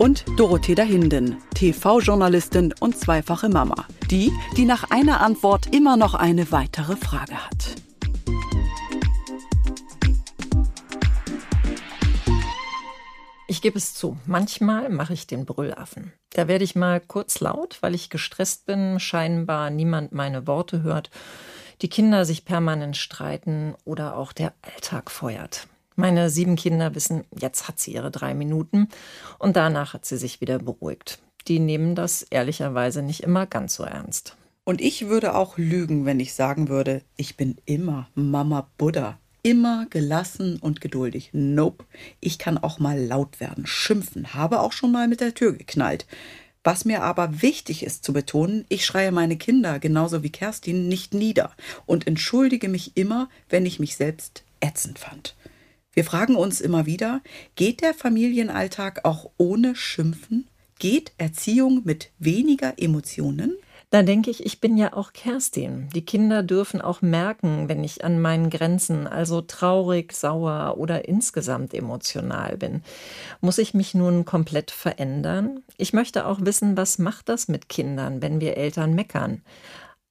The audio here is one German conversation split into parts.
und Dorothea Hinden, TV-Journalistin und zweifache Mama. Die, die nach einer Antwort immer noch eine weitere Frage hat. Ich gebe es zu, manchmal mache ich den Brüllaffen. Da werde ich mal kurz laut, weil ich gestresst bin, scheinbar niemand meine Worte hört, die Kinder sich permanent streiten oder auch der Alltag feuert. Meine sieben Kinder wissen, jetzt hat sie ihre drei Minuten und danach hat sie sich wieder beruhigt. Die nehmen das ehrlicherweise nicht immer ganz so ernst. Und ich würde auch lügen, wenn ich sagen würde, ich bin immer Mama Buddha. Immer gelassen und geduldig. Nope. Ich kann auch mal laut werden, schimpfen, habe auch schon mal mit der Tür geknallt. Was mir aber wichtig ist zu betonen, ich schreie meine Kinder genauso wie Kerstin nicht nieder und entschuldige mich immer, wenn ich mich selbst ätzend fand. Wir fragen uns immer wieder, geht der Familienalltag auch ohne Schimpfen? Geht Erziehung mit weniger Emotionen? Da denke ich, ich bin ja auch Kerstin. Die Kinder dürfen auch merken, wenn ich an meinen Grenzen, also traurig, sauer oder insgesamt emotional bin. Muss ich mich nun komplett verändern? Ich möchte auch wissen, was macht das mit Kindern, wenn wir Eltern meckern?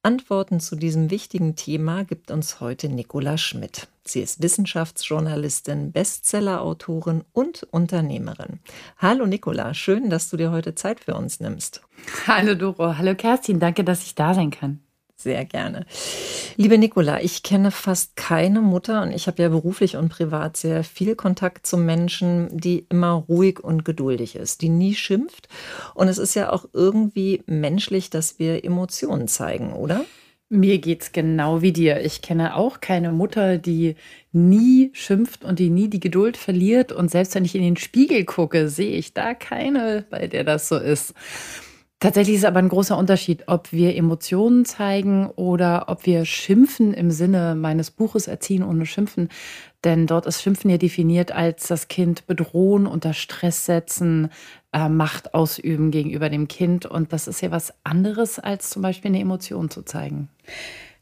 Antworten zu diesem wichtigen Thema gibt uns heute Nicola Schmidt. Sie ist Wissenschaftsjournalistin, Bestsellerautorin und Unternehmerin. Hallo Nicola, schön, dass du dir heute Zeit für uns nimmst. Hallo Doro, hallo Kerstin, danke, dass ich da sein kann. Sehr gerne. Liebe Nicola, ich kenne fast keine Mutter und ich habe ja beruflich und privat sehr viel Kontakt zu Menschen, die immer ruhig und geduldig ist, die nie schimpft. Und es ist ja auch irgendwie menschlich, dass wir Emotionen zeigen, oder? Mir geht's genau wie dir. Ich kenne auch keine Mutter, die nie schimpft und die nie die Geduld verliert. Und selbst wenn ich in den Spiegel gucke, sehe ich da keine, bei der das so ist. Tatsächlich ist aber ein großer Unterschied, ob wir Emotionen zeigen oder ob wir schimpfen im Sinne meines Buches Erziehen ohne Schimpfen. Denn dort ist Schimpfen ja definiert als das Kind bedrohen, unter Stress setzen, äh, Macht ausüben gegenüber dem Kind. Und das ist ja was anderes, als zum Beispiel eine Emotion zu zeigen.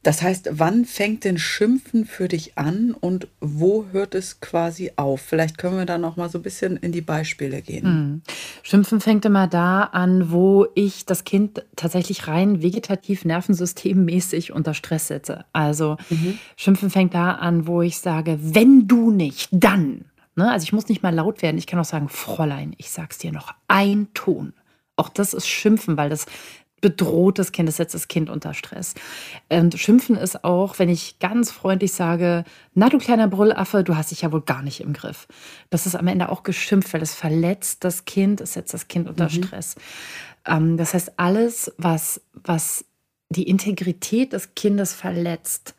Das heißt, wann fängt denn Schimpfen für dich an und wo hört es quasi auf? Vielleicht können wir da noch mal so ein bisschen in die Beispiele gehen. Hm. Schimpfen fängt immer da an, wo ich das Kind tatsächlich rein vegetativ nervensystemmäßig unter Stress setze. Also mhm. Schimpfen fängt da an, wo ich sage, wenn du nicht, dann. Ne? Also ich muss nicht mal laut werden. Ich kann auch sagen, Fräulein, ich sag's dir noch, ein Ton. Auch das ist Schimpfen, weil das bedroht das Kind, das setzt das Kind unter Stress. Und Schimpfen ist auch, wenn ich ganz freundlich sage, na du kleiner Brüllaffe, du hast dich ja wohl gar nicht im Griff. Das ist am Ende auch geschimpft, weil es verletzt das Kind, es setzt das Kind unter mhm. Stress. Ähm, das heißt, alles, was, was die Integrität des Kindes verletzt,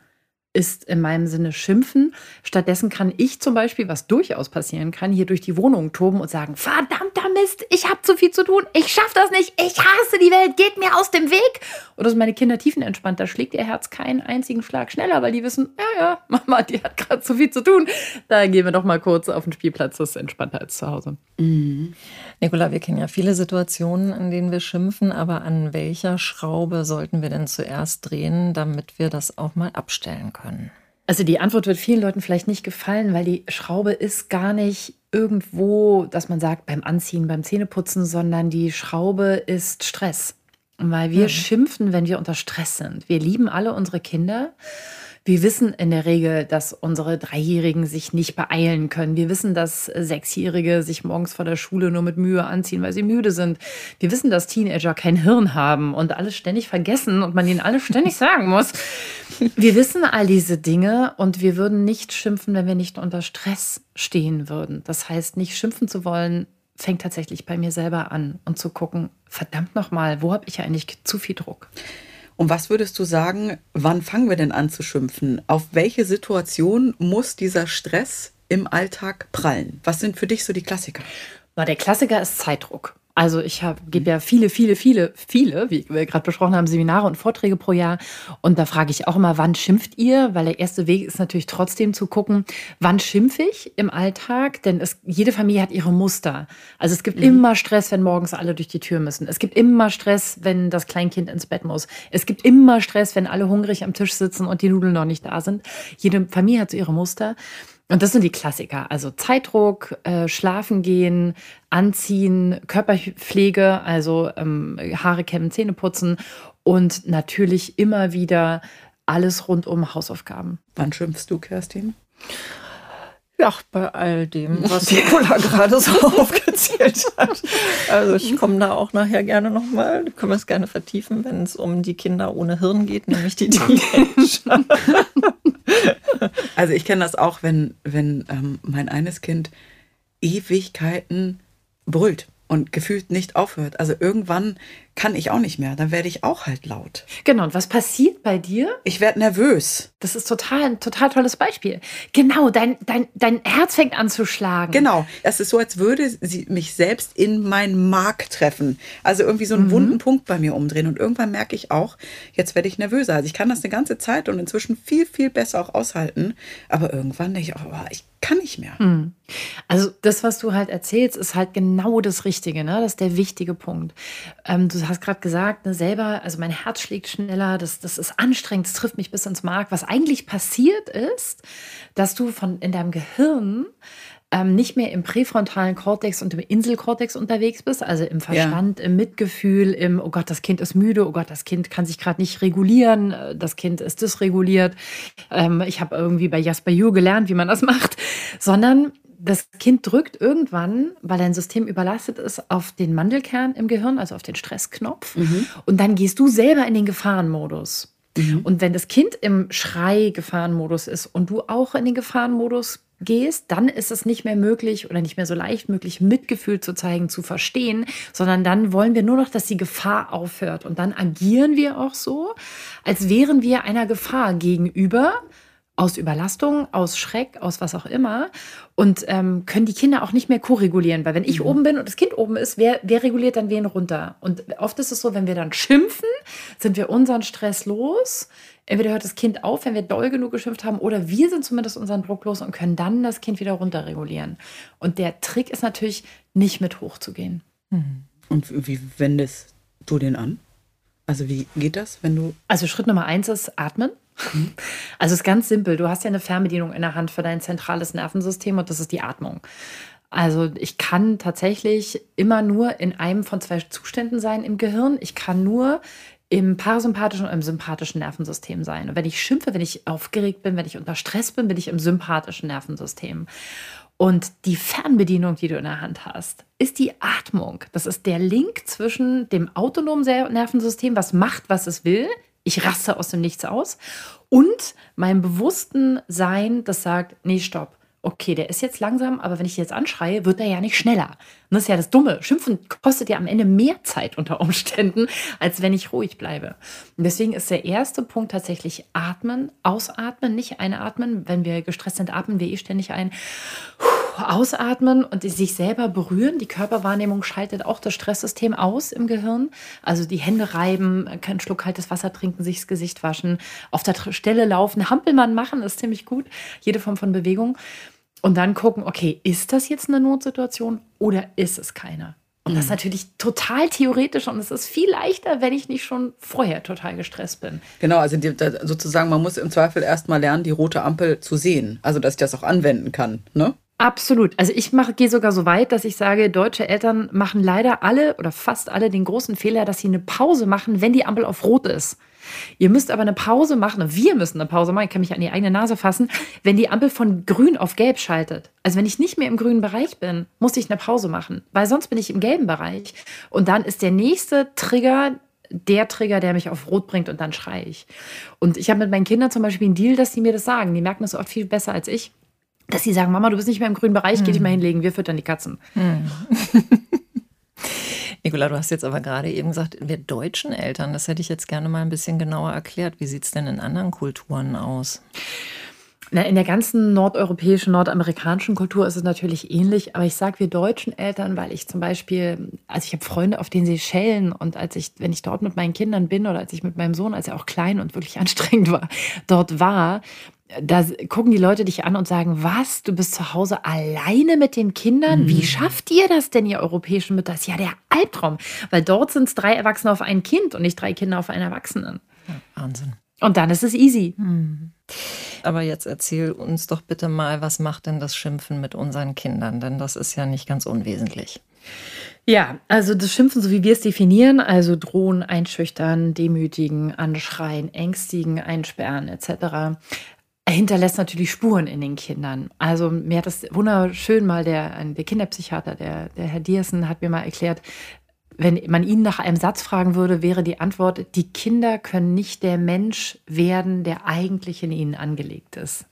ist in meinem Sinne schimpfen. Stattdessen kann ich zum Beispiel, was durchaus passieren kann, hier durch die Wohnung toben und sagen, verdammter Mist, ich habe zu viel zu tun, ich schaffe das nicht, ich hasse die Welt, geht mir aus dem Weg. Oder sind meine Kinder tiefenentspannt, da schlägt ihr Herz keinen einzigen Schlag schneller, weil die wissen, ja, ja, Mama, die hat gerade zu viel zu tun. Da gehen wir doch mal kurz auf den Spielplatz, das ist entspannter als zu Hause. Mhm. Nicola, wir kennen ja viele Situationen, in denen wir schimpfen, aber an welcher Schraube sollten wir denn zuerst drehen, damit wir das auch mal abstellen können? Können? Also die Antwort wird vielen Leuten vielleicht nicht gefallen, weil die Schraube ist gar nicht irgendwo, dass man sagt beim Anziehen, beim Zähneputzen, sondern die Schraube ist Stress. Weil wir mhm. schimpfen, wenn wir unter Stress sind. Wir lieben alle unsere Kinder wir wissen in der Regel, dass unsere Dreijährigen sich nicht beeilen können. Wir wissen, dass Sechsjährige sich morgens vor der Schule nur mit Mühe anziehen, weil sie müde sind. Wir wissen, dass Teenager kein Hirn haben und alles ständig vergessen und man ihnen alles ständig sagen muss. Wir wissen all diese Dinge und wir würden nicht schimpfen, wenn wir nicht unter Stress stehen würden. Das heißt, nicht schimpfen zu wollen, fängt tatsächlich bei mir selber an und zu gucken, verdammt nochmal, wo habe ich eigentlich zu viel Druck? Und was würdest du sagen, wann fangen wir denn an zu schimpfen? Auf welche Situation muss dieser Stress im Alltag prallen? Was sind für dich so die Klassiker? Der Klassiker ist Zeitdruck. Also ich gebe ja viele, viele, viele, viele, wie wir gerade besprochen haben, Seminare und Vorträge pro Jahr. Und da frage ich auch immer, wann schimpft ihr? Weil der erste Weg ist natürlich trotzdem zu gucken, wann schimpfe ich im Alltag? Denn es, jede Familie hat ihre Muster. Also es gibt mhm. immer Stress, wenn morgens alle durch die Tür müssen. Es gibt immer Stress, wenn das Kleinkind ins Bett muss. Es gibt immer Stress, wenn alle hungrig am Tisch sitzen und die Nudeln noch nicht da sind. Jede Familie hat so ihre Muster. Und das sind die Klassiker. Also Zeitdruck, äh, Schlafen gehen, Anziehen, Körperpflege, also ähm, Haare kämmen, Zähne putzen und natürlich immer wieder alles rund um Hausaufgaben. Wann schimpfst du, Kerstin? Ja, bei all dem, was Nicola gerade so aufgezählt hat. Also ich komme da auch nachher gerne nochmal, können wir es gerne vertiefen, wenn es um die Kinder ohne Hirn geht, nämlich die Teenager. Also ich kenne das auch, wenn, wenn ähm, mein eines Kind Ewigkeiten brüllt und gefühlt nicht aufhört. Also irgendwann kann ich auch nicht mehr. Dann werde ich auch halt laut. Genau. Und was passiert bei dir? Ich werde nervös. Das ist total ein total tolles Beispiel. Genau, dein, dein, dein Herz fängt an zu schlagen. Genau. Es ist so, als würde sie mich selbst in meinen Mark treffen. Also irgendwie so einen mhm. wunden Punkt bei mir umdrehen. Und irgendwann merke ich auch, jetzt werde ich nervöser. Also ich kann das eine ganze Zeit und inzwischen viel, viel besser auch aushalten. Aber irgendwann denke ich auch, oh, ich kann nicht mehr. Mhm. Also das, was du halt erzählst, ist halt genau das Richtige. Ne? Das ist der wichtige Punkt. Ähm, du hast gerade gesagt, ne, selber, also mein Herz schlägt schneller, das, das ist anstrengend, das trifft mich bis ins Mark. Was eigentlich passiert ist, dass du von in deinem Gehirn ähm, nicht mehr im präfrontalen Kortex und im Inselkortex unterwegs bist, also im Verstand, ja. im Mitgefühl, im, oh Gott, das Kind ist müde, oh Gott, das Kind kann sich gerade nicht regulieren, äh, das Kind ist dysreguliert. Ähm, ich habe irgendwie bei Jasper Yu gelernt, wie man das macht, sondern das Kind drückt irgendwann, weil dein System überlastet ist, auf den Mandelkern im Gehirn, also auf den Stressknopf. Mhm. Und dann gehst du selber in den Gefahrenmodus. Mhm. Und wenn das Kind im Schrei-Gefahrenmodus ist und du auch in den Gefahrenmodus gehst, dann ist es nicht mehr möglich oder nicht mehr so leicht möglich, Mitgefühl zu zeigen, zu verstehen, sondern dann wollen wir nur noch, dass die Gefahr aufhört. Und dann agieren wir auch so, als wären wir einer Gefahr gegenüber aus Überlastung, aus Schreck, aus was auch immer und ähm, können die Kinder auch nicht mehr koregulieren, weil wenn ich mhm. oben bin und das Kind oben ist, wer, wer reguliert dann wen runter? Und oft ist es so, wenn wir dann schimpfen, sind wir unseren Stress los. Entweder hört das Kind auf, wenn wir doll genug geschimpft haben, oder wir sind zumindest unseren Druck los und können dann das Kind wieder runterregulieren. Und der Trick ist natürlich, nicht mit hochzugehen. Mhm. Und wie wendest du den an? Also wie geht das, wenn du... Also Schritt Nummer eins ist atmen. Also es ist ganz simpel. Du hast ja eine Fernbedienung in der Hand für dein zentrales Nervensystem und das ist die Atmung. Also ich kann tatsächlich immer nur in einem von zwei Zuständen sein im Gehirn. Ich kann nur im parasympathischen und im sympathischen Nervensystem sein. Und wenn ich schimpfe, wenn ich aufgeregt bin, wenn ich unter Stress bin, bin ich im sympathischen Nervensystem. Und die Fernbedienung, die du in der Hand hast, ist die Atmung. Das ist der Link zwischen dem autonomen Nervensystem, was macht, was es will, ich raste aus dem Nichts aus. Und meinem bewussten Sein, das sagt, nee, stopp. Okay, der ist jetzt langsam, aber wenn ich jetzt anschreie, wird er ja nicht schneller. Und das ist ja das Dumme. Schimpfen kostet ja am Ende mehr Zeit unter Umständen, als wenn ich ruhig bleibe. Und deswegen ist der erste Punkt tatsächlich atmen, ausatmen, nicht einatmen. Wenn wir gestresst sind, atmen wir eh ständig ein. Puh ausatmen und sich selber berühren. Die Körperwahrnehmung schaltet auch das Stresssystem aus im Gehirn. Also die Hände reiben, keinen Schluck kaltes Wasser trinken, sich das Gesicht waschen, auf der Stelle laufen, Hampelmann machen, ist ziemlich gut. Jede Form von Bewegung. Und dann gucken, okay, ist das jetzt eine Notsituation oder ist es keine? Und das ist mhm. natürlich total theoretisch und es ist viel leichter, wenn ich nicht schon vorher total gestresst bin. Genau, also die, sozusagen, man muss im Zweifel erstmal lernen, die rote Ampel zu sehen. Also, dass ich das auch anwenden kann. Ne? Absolut. Also ich gehe sogar so weit, dass ich sage, deutsche Eltern machen leider alle oder fast alle den großen Fehler, dass sie eine Pause machen, wenn die Ampel auf Rot ist. Ihr müsst aber eine Pause machen, wir müssen eine Pause machen, ich kann mich an die eigene Nase fassen, wenn die Ampel von grün auf gelb schaltet. Also wenn ich nicht mehr im grünen Bereich bin, muss ich eine Pause machen, weil sonst bin ich im gelben Bereich. Und dann ist der nächste Trigger der Trigger, der mich auf Rot bringt und dann schreie ich. Und ich habe mit meinen Kindern zum Beispiel einen Deal, dass sie mir das sagen. Die merken das oft viel besser als ich dass sie sagen, Mama, du bist nicht mehr im grünen Bereich, hm. geh dich mal hinlegen, wir füttern die Katzen. Hm. Nicola, du hast jetzt aber gerade eben gesagt, wir deutschen Eltern, das hätte ich jetzt gerne mal ein bisschen genauer erklärt. Wie sieht es denn in anderen Kulturen aus? Na, in der ganzen nordeuropäischen, nordamerikanischen Kultur ist es natürlich ähnlich, aber ich sage wir deutschen Eltern, weil ich zum Beispiel, also ich habe Freunde, auf denen sie schellen und als ich, wenn ich dort mit meinen Kindern bin oder als ich mit meinem Sohn, als er auch klein und wirklich anstrengend war, dort war, da gucken die Leute dich an und sagen, was, du bist zu Hause alleine mit den Kindern? Wie mhm. schafft ihr das denn, ihr europäischen Mütter? Das ist ja der Albtraum, weil dort sind es drei Erwachsene auf ein Kind und nicht drei Kinder auf einen Erwachsenen. Ja, Wahnsinn. Und dann ist es easy. Mhm. Aber jetzt erzähl uns doch bitte mal, was macht denn das Schimpfen mit unseren Kindern? Denn das ist ja nicht ganz unwesentlich. Ja, also das Schimpfen, so wie wir es definieren, also drohen, einschüchtern, demütigen, anschreien, ängstigen, einsperren etc., hinterlässt natürlich Spuren in den Kindern. Also mir hat das wunderschön mal der, der Kinderpsychiater, der, der Herr Diersen, hat mir mal erklärt, wenn man ihn nach einem Satz fragen würde, wäre die Antwort, die Kinder können nicht der Mensch werden, der eigentlich in ihnen angelegt ist.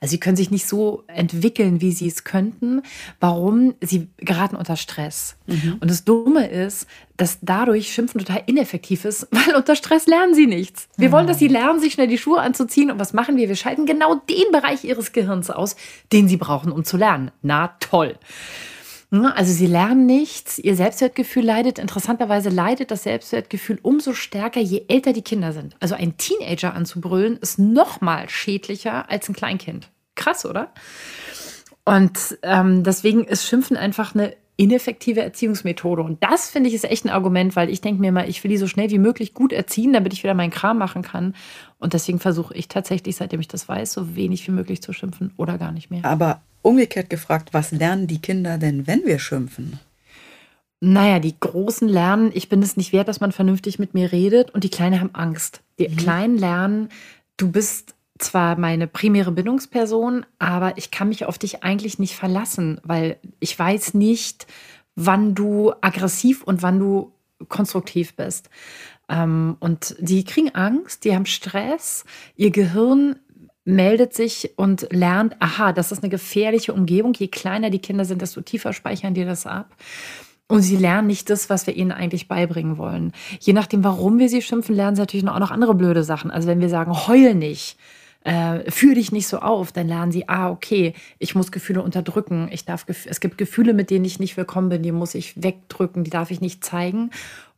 Also sie können sich nicht so entwickeln, wie sie es könnten. Warum? Sie geraten unter Stress. Mhm. Und das Dumme ist, dass dadurch Schimpfen total ineffektiv ist, weil unter Stress lernen sie nichts. Wir mhm. wollen, dass sie lernen, sich schnell die Schuhe anzuziehen. Und was machen wir? Wir schalten genau den Bereich ihres Gehirns aus, den sie brauchen, um zu lernen. Na toll. Ne? Also sie lernen nichts, ihr Selbstwertgefühl leidet. Interessanterweise leidet das Selbstwertgefühl umso stärker, je älter die Kinder sind. Also ein Teenager anzubrüllen ist noch mal schädlicher als ein Kleinkind. Krass, oder? Und ähm, deswegen ist Schimpfen einfach eine ineffektive Erziehungsmethode. Und das finde ich ist echt ein Argument, weil ich denke mir mal, ich will die so schnell wie möglich gut erziehen, damit ich wieder meinen Kram machen kann. Und deswegen versuche ich tatsächlich, seitdem ich das weiß, so wenig wie möglich zu schimpfen oder gar nicht mehr. Aber umgekehrt gefragt, was lernen die Kinder denn, wenn wir schimpfen? Naja, die Großen lernen, ich bin es nicht wert, dass man vernünftig mit mir redet und die Kleinen haben Angst. Die mhm. Kleinen lernen, du bist zwar meine primäre Bindungsperson, aber ich kann mich auf dich eigentlich nicht verlassen, weil ich weiß nicht, wann du aggressiv und wann du konstruktiv bist. Ähm, und die kriegen Angst, die haben Stress, ihr Gehirn meldet sich und lernt, aha, das ist eine gefährliche Umgebung. Je kleiner die Kinder sind, desto tiefer speichern die das ab. Und sie lernen nicht das, was wir ihnen eigentlich beibringen wollen. Je nachdem, warum wir sie schimpfen, lernen sie natürlich auch noch andere blöde Sachen. Also wenn wir sagen, heul nicht, äh, führ dich nicht so auf, dann lernen sie, ah, okay, ich muss Gefühle unterdrücken. Ich darf, es gibt Gefühle, mit denen ich nicht willkommen bin, die muss ich wegdrücken, die darf ich nicht zeigen.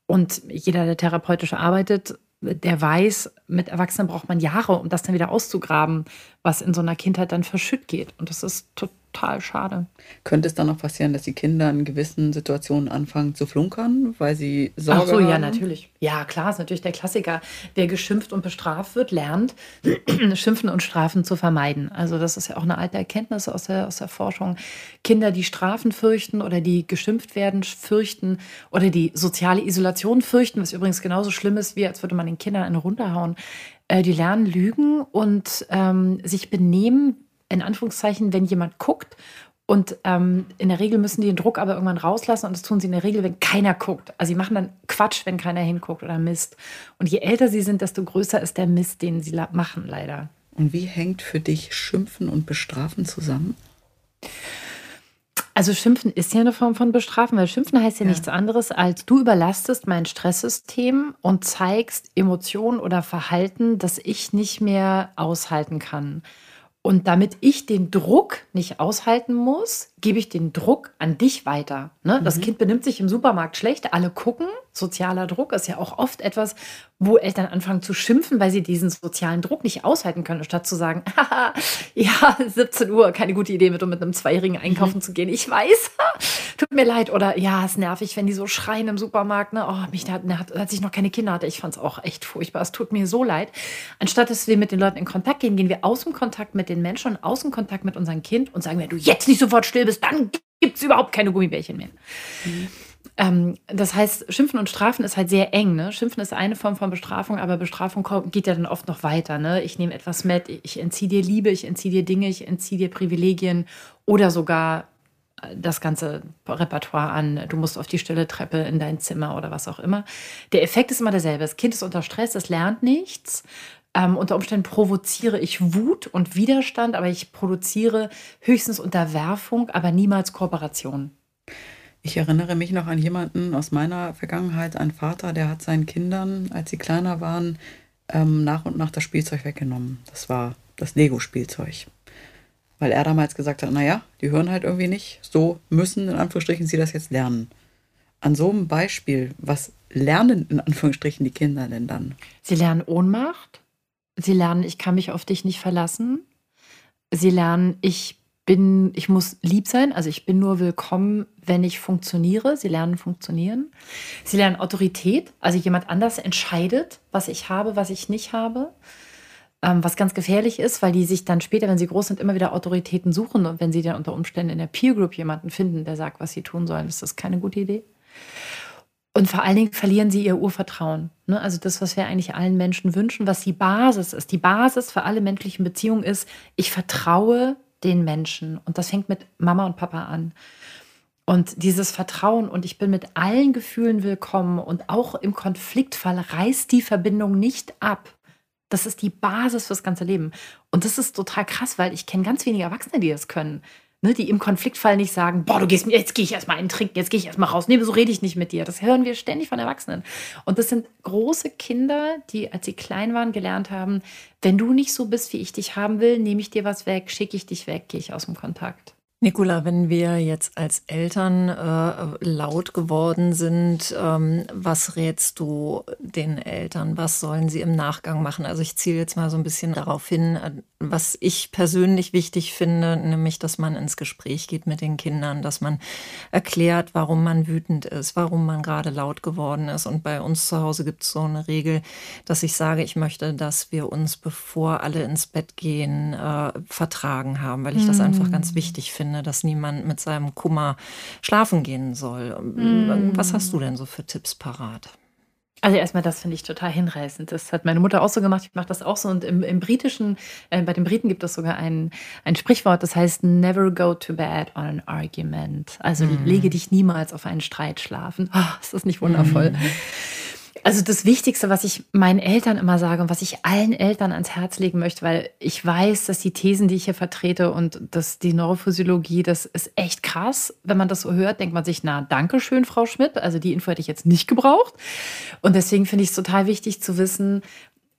Und jeder, der therapeutisch arbeitet, der weiß, mit Erwachsenen braucht man Jahre, um das dann wieder auszugraben, was in so einer Kindheit dann verschütt geht. Und das ist total total schade. Könnte es dann noch passieren, dass die Kinder in gewissen Situationen anfangen zu flunkern, weil sie Sorge Ach so, haben? ja, natürlich. Ja, klar, ist natürlich der Klassiker. Wer geschimpft und bestraft wird, lernt, Schimpfen und Strafen zu vermeiden. Also das ist ja auch eine alte Erkenntnis aus der, aus der Forschung. Kinder, die Strafen fürchten oder die geschimpft werden, fürchten oder die soziale Isolation fürchten, was übrigens genauso schlimm ist, wie als würde man den Kindern eine runterhauen, äh, die lernen lügen und ähm, sich benehmen in Anführungszeichen, wenn jemand guckt. Und ähm, in der Regel müssen die den Druck aber irgendwann rauslassen und das tun sie in der Regel, wenn keiner guckt. Also sie machen dann Quatsch, wenn keiner hinguckt oder Mist. Und je älter sie sind, desto größer ist der Mist, den sie machen, leider. Und wie hängt für dich Schimpfen und Bestrafen zusammen? Also Schimpfen ist ja eine Form von Bestrafen, weil Schimpfen heißt ja, ja, nichts anderes, als du überlastest mein Stresssystem und zeigst Emotionen oder Verhalten, das ich nicht mehr aushalten kann. Und damit ich den Druck nicht aushalten muss, gebe ich den Druck an dich weiter. Ne? Das mhm. Kind benimmt sich im Supermarkt schlecht, alle gucken. Sozialer Druck ist ja auch oft etwas, wo Eltern anfangen zu schimpfen, weil sie diesen sozialen Druck nicht aushalten können, statt zu sagen, ja, 17 Uhr, keine gute Idee, mit, um mit einem Zweijährigen einkaufen mhm. zu gehen. Ich weiß, tut mir leid. Oder ja, es nervig, wenn die so schreien im Supermarkt. Ne? Oh, mich hat, hat, als ich noch keine Kinder hatte, ich fand es auch echt furchtbar. Es tut mir so leid. Anstatt dass wir mit den Leuten in Kontakt gehen, gehen wir aus dem Kontakt mit den Menschen und aus dem Kontakt mit unserem Kind und sagen, wenn du jetzt nicht sofort still bist, dann gibt es überhaupt keine Gummibärchen mehr. Mhm. Ähm, das heißt, Schimpfen und Strafen ist halt sehr eng. Ne? Schimpfen ist eine Form von Bestrafung, aber Bestrafung geht ja dann oft noch weiter. Ne? Ich nehme etwas mit, ich entziehe dir Liebe, ich entziehe dir Dinge, ich entziehe dir Privilegien oder sogar äh, das ganze Repertoire an, du musst auf die stille Treppe in dein Zimmer oder was auch immer. Der Effekt ist immer derselbe. Das Kind ist unter Stress, es lernt nichts. Ähm, unter Umständen provoziere ich Wut und Widerstand, aber ich produziere höchstens Unterwerfung, aber niemals Kooperation. Ich erinnere mich noch an jemanden aus meiner Vergangenheit, einen Vater, der hat seinen Kindern, als sie kleiner waren, ähm, nach und nach das Spielzeug weggenommen. Das war das Lego-Spielzeug. Weil er damals gesagt hat, naja, die hören halt irgendwie nicht, so müssen in Anführungsstrichen sie das jetzt lernen. An so einem Beispiel, was lernen in Anführungsstrichen die Kinder denn dann? Sie lernen Ohnmacht. Sie lernen, ich kann mich auf dich nicht verlassen. Sie lernen, ich bin, ich muss lieb sein, also ich bin nur willkommen, wenn ich funktioniere. Sie lernen funktionieren. Sie lernen Autorität, also jemand anders entscheidet, was ich habe, was ich nicht habe. Ähm, was ganz gefährlich ist, weil die sich dann später, wenn sie groß sind, immer wieder Autoritäten suchen und wenn sie dann unter Umständen in der Peer Group jemanden finden, der sagt, was sie tun sollen, ist das keine gute Idee. Und vor allen Dingen verlieren sie ihr Urvertrauen. Ne? Also das, was wir eigentlich allen Menschen wünschen, was die Basis ist. Die Basis für alle menschlichen Beziehungen ist, ich vertraue den Menschen. Und das fängt mit Mama und Papa an. Und dieses Vertrauen und ich bin mit allen Gefühlen willkommen und auch im Konfliktfall reißt die Verbindung nicht ab. Das ist die Basis fürs ganze Leben. Und das ist total krass, weil ich kenne ganz wenige Erwachsene, die das können ne, die im Konfliktfall nicht sagen, boah, du gehst mir, jetzt gehe ich erstmal einen trinken, jetzt gehe ich erstmal raus. Nee, so rede ich nicht mit dir. Das hören wir ständig von Erwachsenen. Und das sind große Kinder, die, als sie klein waren, gelernt haben, wenn du nicht so bist, wie ich dich haben will, nehme ich dir was weg, schicke ich dich weg, gehe ich aus dem Kontakt. Nicola, wenn wir jetzt als Eltern äh, laut geworden sind, ähm, was rätst du den Eltern? Was sollen sie im Nachgang machen? Also ich ziele jetzt mal so ein bisschen darauf hin, äh, was ich persönlich wichtig finde, nämlich, dass man ins Gespräch geht mit den Kindern, dass man erklärt, warum man wütend ist, warum man gerade laut geworden ist. Und bei uns zu Hause gibt es so eine Regel, dass ich sage, ich möchte, dass wir uns, bevor alle ins Bett gehen, äh, vertragen haben, weil ich das einfach ganz hm. wichtig finde finde, dass niemand mit seinem Kummer schlafen gehen soll. Mm. Was hast du denn so für Tipps parat? Also erstmal, das finde ich total hinreißend. Das hat meine Mutter auch so gemacht. Ich mache das auch so. Und im, im Britischen, äh, bei den Briten gibt es sogar ein, ein Sprichwort, das heißt Never go to bed on an argument. Also mm. lege dich niemals auf einen Streit schlafen. Oh, ist das nicht wundervoll? Mm. Also das Wichtigste, was ich meinen Eltern immer sage und was ich allen Eltern ans Herz legen möchte, weil ich weiß, dass die Thesen, die ich hier vertrete und dass die Neurophysiologie, das ist echt krass. Wenn man das so hört, denkt man sich, na, danke schön, Frau Schmidt. Also die Info hätte ich jetzt nicht gebraucht. Und deswegen finde ich es total wichtig zu wissen,